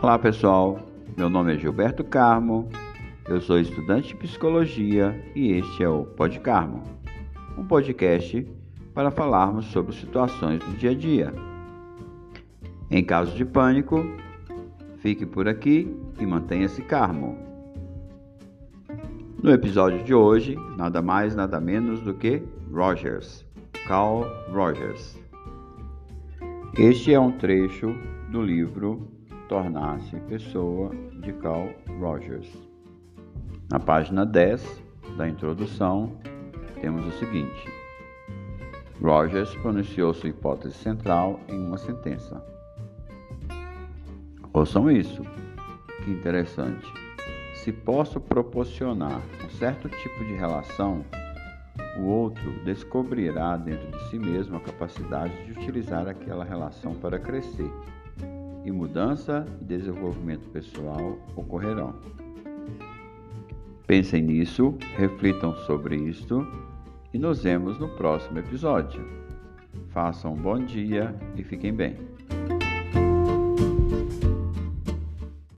Olá pessoal, meu nome é Gilberto Carmo, eu sou estudante de psicologia e este é o Pod Carmo, um podcast para falarmos sobre situações do dia a dia. Em caso de pânico, fique por aqui e mantenha-se calmo. No episódio de hoje, nada mais, nada menos do que Rogers, Carl Rogers. Este é um trecho do livro Tornar-se Pessoa de Carl Rogers. Na página 10 da introdução, temos o seguinte: Rogers pronunciou sua hipótese central em uma sentença. Ouçam isso, que interessante. Se posso proporcionar um certo tipo de relação, o outro descobrirá dentro de si mesmo a capacidade de utilizar aquela relação para crescer, e mudança e desenvolvimento pessoal ocorrerão. Pensem nisso, reflitam sobre isto e nos vemos no próximo episódio. Façam um bom dia e fiquem bem.